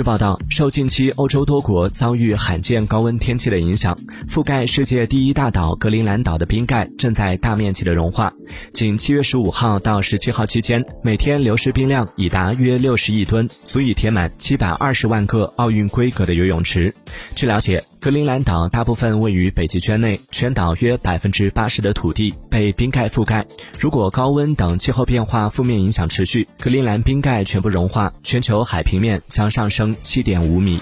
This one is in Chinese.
据报道，受近期欧洲多国遭遇罕见高温天气的影响，覆盖世界第一大岛格陵兰岛的冰盖正在大面积的融化。仅七月十五号到十七号期间，每天流失冰量已达约六十亿吨，足以填满七百二十万个奥运规格的游泳池。据了解，格陵兰岛大部分位于北极圈内，全岛约百分之八十的土地被冰盖覆盖。如果高温等气候变化负面影响持续，格陵兰冰盖全部融化，全球海平面将上升七点五米。